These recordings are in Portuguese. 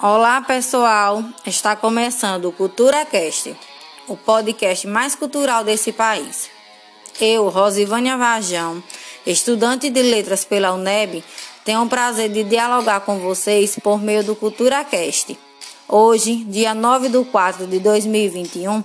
Olá pessoal, está começando o Cultura Cast, o podcast mais cultural desse país. Eu, Rosivânia Vajão, estudante de letras pela UNEB, tenho o prazer de dialogar com vocês por meio do Cultura Cast. Hoje, dia 9 de 4 de 2021,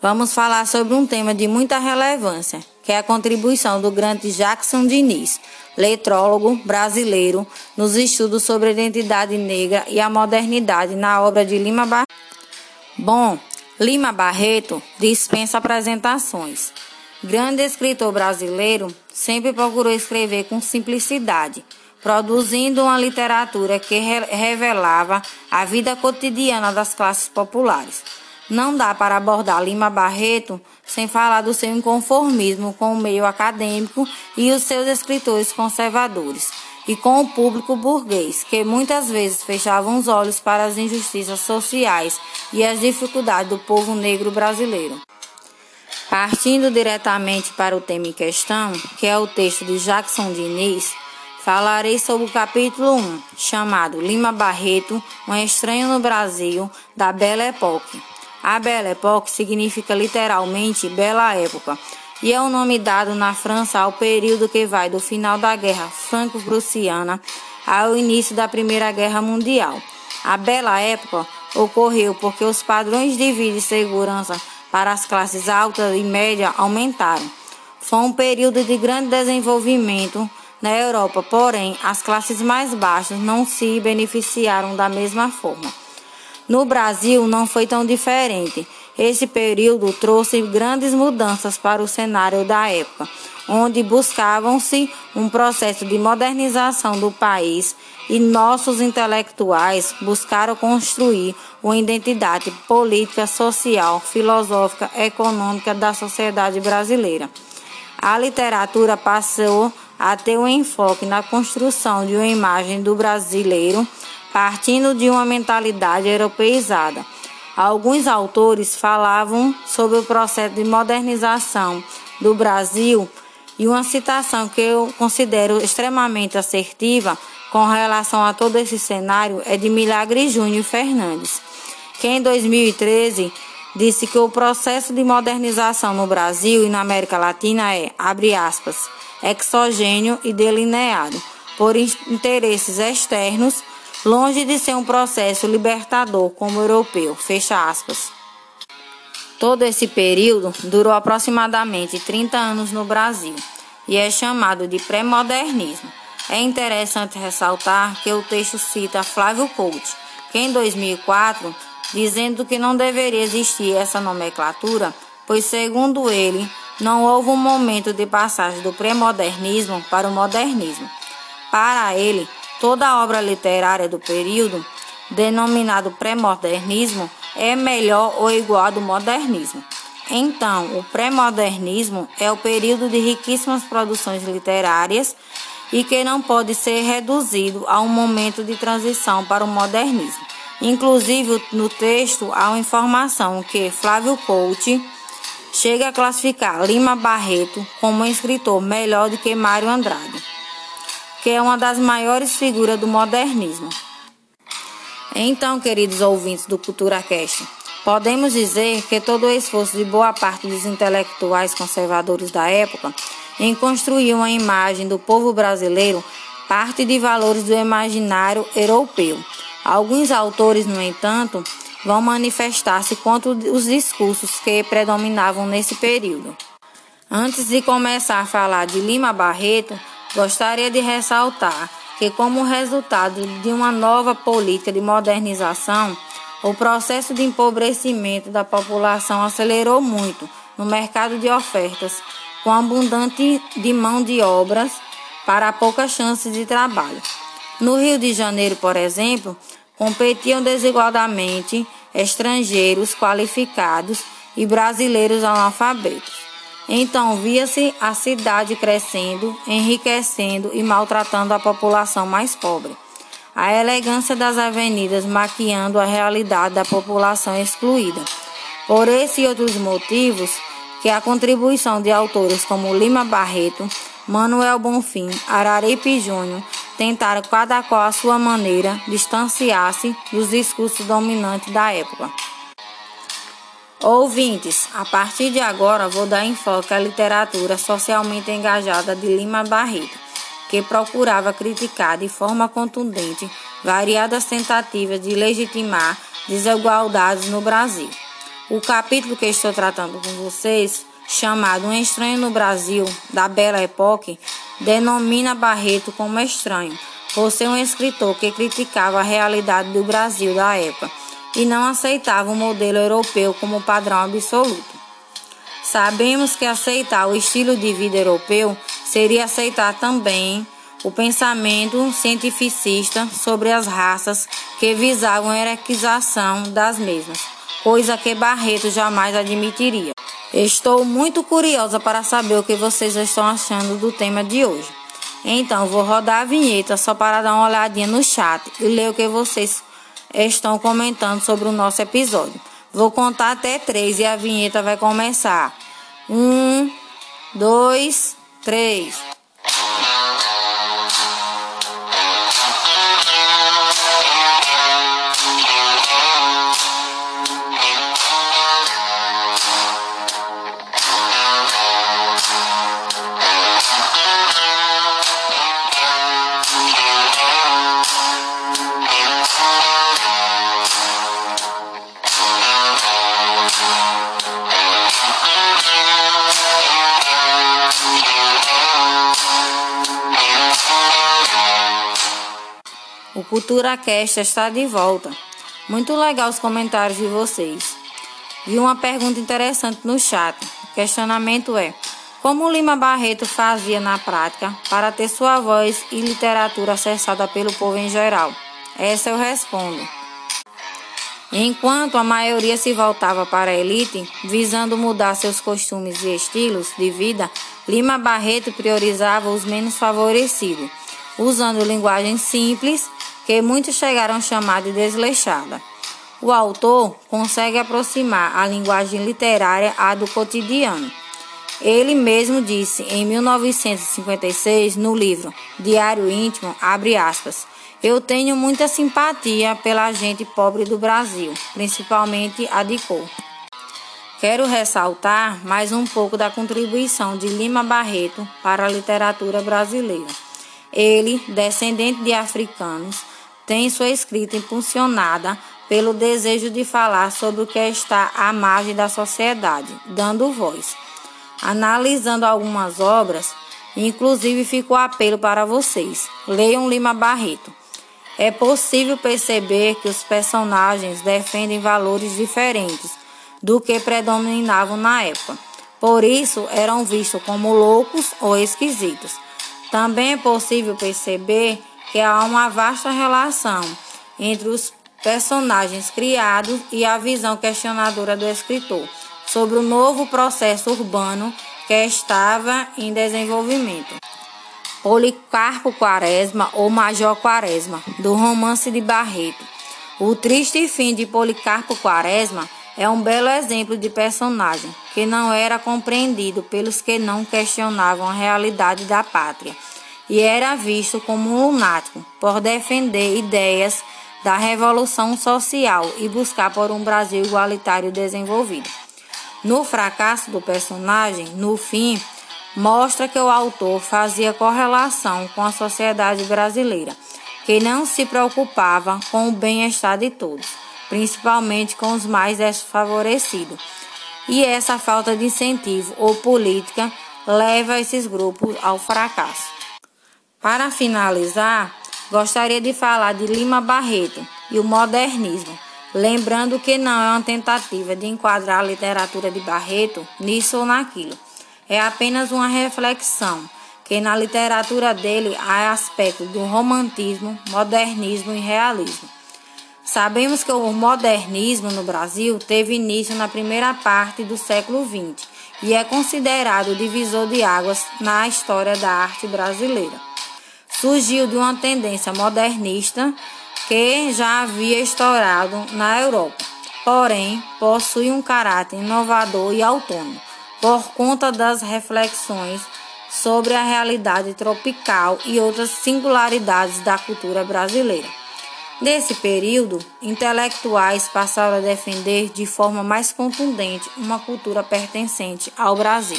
vamos falar sobre um tema de muita relevância, que é a contribuição do grande Jackson Diniz, letrólogo brasileiro, nos estudos sobre a identidade negra e a modernidade na obra de Lima Barreto. Bom, Lima Barreto dispensa apresentações. Grande escritor brasileiro, sempre procurou escrever com simplicidade, produzindo uma literatura que revelava a vida cotidiana das classes populares não dá para abordar Lima Barreto sem falar do seu inconformismo com o meio acadêmico e os seus escritores conservadores, e com o público burguês, que muitas vezes fechavam os olhos para as injustiças sociais e as dificuldades do povo negro brasileiro. Partindo diretamente para o tema em questão, que é o texto de Jackson Diniz, falarei sobre o capítulo 1, chamado Lima Barreto, um estranho no Brasil, da Belle Époque. A Belle Époque significa literalmente bela época e é o nome dado na França ao período que vai do final da Guerra Franco-Prussiana ao início da Primeira Guerra Mundial. A Bela Época ocorreu porque os padrões de vida e segurança para as classes altas e médias aumentaram. Foi um período de grande desenvolvimento na Europa, porém, as classes mais baixas não se beneficiaram da mesma forma. No Brasil não foi tão diferente. Esse período trouxe grandes mudanças para o cenário da época, onde buscavam-se um processo de modernização do país e nossos intelectuais buscaram construir uma identidade política, social, filosófica, econômica da sociedade brasileira. A literatura passou a ter um enfoque na construção de uma imagem do brasileiro partindo de uma mentalidade europeizada. Alguns autores falavam sobre o processo de modernização do Brasil e uma citação que eu considero extremamente assertiva com relação a todo esse cenário é de Milagre Júnior Fernandes, que em 2013 disse que o processo de modernização no Brasil e na América Latina é, abre aspas, exogênio e delineado por interesses externos longe de ser um processo libertador como o europeu. Fecha aspas. Todo esse período durou aproximadamente 30 anos no Brasil e é chamado de pré-modernismo. É interessante ressaltar que o texto cita Flávio Couto, que em 2004, dizendo que não deveria existir essa nomenclatura, pois segundo ele, não houve um momento de passagem do pré-modernismo para o modernismo. Para ele, Toda obra literária do período, denominado pré-modernismo, é melhor ou igual ao do modernismo. Então, o pré-modernismo é o período de riquíssimas produções literárias e que não pode ser reduzido a um momento de transição para o modernismo. Inclusive, no texto há uma informação que Flávio Couto chega a classificar Lima Barreto como um escritor melhor do que Mário Andrade que é uma das maiores figuras do modernismo. Então, queridos ouvintes do CulturaCast, podemos dizer que todo o esforço de boa parte dos intelectuais conservadores da época em construir uma imagem do povo brasileiro parte de valores do imaginário europeu. Alguns autores, no entanto, vão manifestar-se contra os discursos que predominavam nesse período. Antes de começar a falar de Lima Barreto, Gostaria de ressaltar que, como resultado de uma nova política de modernização, o processo de empobrecimento da população acelerou muito no mercado de ofertas, com abundante de mão de obras para poucas chances de trabalho. No Rio de Janeiro, por exemplo, competiam desigualdamente estrangeiros qualificados e brasileiros analfabetos. Então via-se a cidade crescendo, enriquecendo e maltratando a população mais pobre. A elegância das avenidas maquiando a realidade da população excluída. Por esse e outros motivos, que a contribuição de autores como Lima Barreto, Manuel Bonfim, Araripe Júnior tentaram, cada qual à sua maneira, distanciar-se dos discursos dominantes da época. Ouvintes, a partir de agora vou dar enfoque à literatura socialmente engajada de Lima Barreto, que procurava criticar de forma contundente variadas tentativas de legitimar desigualdades no Brasil. O capítulo que estou tratando com vocês, chamado Um Estranho no Brasil, da Bela Époque, denomina Barreto como estranho, por ser um escritor que criticava a realidade do Brasil da época e não aceitava o modelo europeu como padrão absoluto. Sabemos que aceitar o estilo de vida europeu seria aceitar também o pensamento cientificista sobre as raças que visavam a hierarquização das mesmas, coisa que Barreto jamais admitiria. Estou muito curiosa para saber o que vocês estão achando do tema de hoje. Então, vou rodar a vinheta só para dar uma olhadinha no chat e ler o que vocês estão comentando sobre o nosso episódio. Vou contar até três e a vinheta vai começar. Um, dois, três. Cultura Cast está de volta. Muito legal os comentários de vocês. Vi uma pergunta interessante no chat. O questionamento é: como Lima Barreto fazia na prática para ter sua voz e literatura acessada pelo povo em geral? Essa eu respondo. Enquanto a maioria se voltava para a elite, visando mudar seus costumes e estilos de vida, Lima Barreto priorizava os menos favorecidos, usando linguagem simples que muitos chegaram a chamar de desleixada. O autor consegue aproximar a linguagem literária à do cotidiano. Ele mesmo disse em 1956 no livro Diário Íntimo, aspas, eu tenho muita simpatia pela gente pobre do Brasil, principalmente a de cor. Quero ressaltar mais um pouco da contribuição de Lima Barreto para a literatura brasileira. Ele, descendente de africanos, tem sua escrita impulsionada pelo desejo de falar sobre o que está à margem da sociedade, dando voz. Analisando algumas obras, inclusive fica o apelo para vocês. Leiam Lima Barreto. É possível perceber que os personagens defendem valores diferentes do que predominavam na época. Por isso, eram vistos como loucos ou esquisitos. Também é possível perceber que há uma vasta relação entre os personagens criados e a visão questionadora do escritor sobre o novo processo urbano que estava em desenvolvimento. Policarpo Quaresma ou Major Quaresma, do romance de Barreto. O triste fim de Policarpo Quaresma é um belo exemplo de personagem que não era compreendido pelos que não questionavam a realidade da pátria e era visto como um lunático por defender ideias da revolução social e buscar por um Brasil igualitário desenvolvido. No fracasso do personagem, no fim, mostra que o autor fazia correlação com a sociedade brasileira, que não se preocupava com o bem-estar de todos, principalmente com os mais desfavorecidos. E essa falta de incentivo ou política leva esses grupos ao fracasso. Para finalizar, gostaria de falar de Lima Barreto e o modernismo, lembrando que não é uma tentativa de enquadrar a literatura de Barreto nisso ou naquilo. É apenas uma reflexão que na literatura dele há aspectos do romantismo, modernismo e realismo. Sabemos que o modernismo no Brasil teve início na primeira parte do século XX e é considerado o divisor de águas na história da arte brasileira surgiu de uma tendência modernista que já havia estourado na Europa, porém possui um caráter inovador e autônomo por conta das reflexões sobre a realidade tropical e outras singularidades da cultura brasileira. Nesse período, intelectuais passaram a defender de forma mais contundente uma cultura pertencente ao Brasil.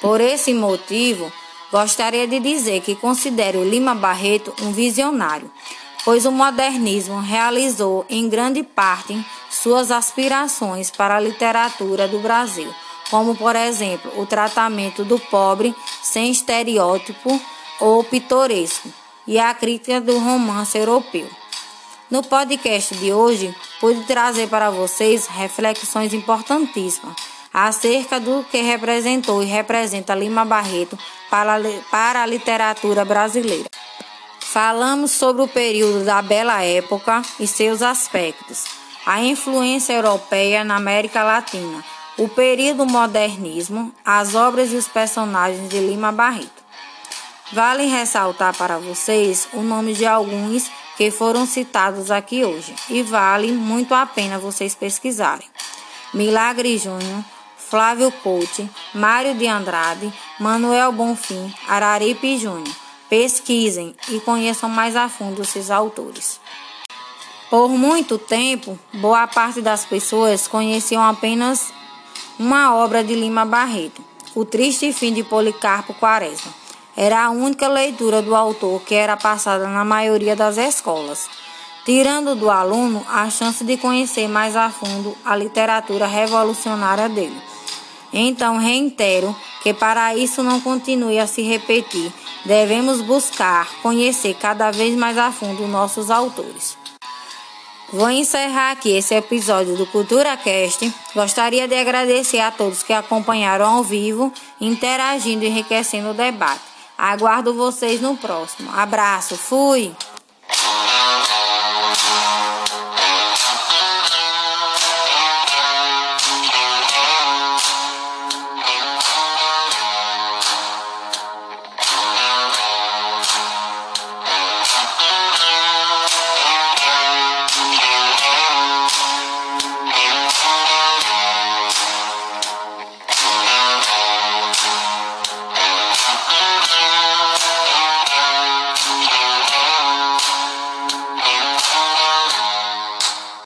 Por esse motivo, gostaria de dizer que considero Lima Barreto um visionário, pois o modernismo realizou em grande parte suas aspirações para a literatura do Brasil, como por exemplo o tratamento do pobre sem estereótipo ou pitoresco e a crítica do romance europeu. No podcast de hoje, pude trazer para vocês reflexões importantíssimas acerca do que representou e representa Lima Barreto para, para a literatura brasileira. Falamos sobre o período da Bela Época e seus aspectos, a influência europeia na América Latina, o período modernismo, as obras e os personagens de Lima Barreto. Vale ressaltar para vocês o nome de alguns que foram citados aqui hoje e vale muito a pena vocês pesquisarem. Milagre Júnior, Flávio Couto, Mário de Andrade, Manuel Bonfim, Araripe Júnior. Pesquisem e conheçam mais a fundo esses autores. Por muito tempo, boa parte das pessoas conheciam apenas uma obra de Lima Barreto, O Triste Fim de Policarpo Quaresma era a única leitura do autor que era passada na maioria das escolas, tirando do aluno a chance de conhecer mais a fundo a literatura revolucionária dele. Então, reitero que para isso não continue a se repetir, devemos buscar conhecer cada vez mais a fundo nossos autores. Vou encerrar aqui esse episódio do Cultura Cast. Gostaria de agradecer a todos que acompanharam ao vivo, interagindo e enriquecendo o debate. Aguardo vocês no próximo. Abraço, fui!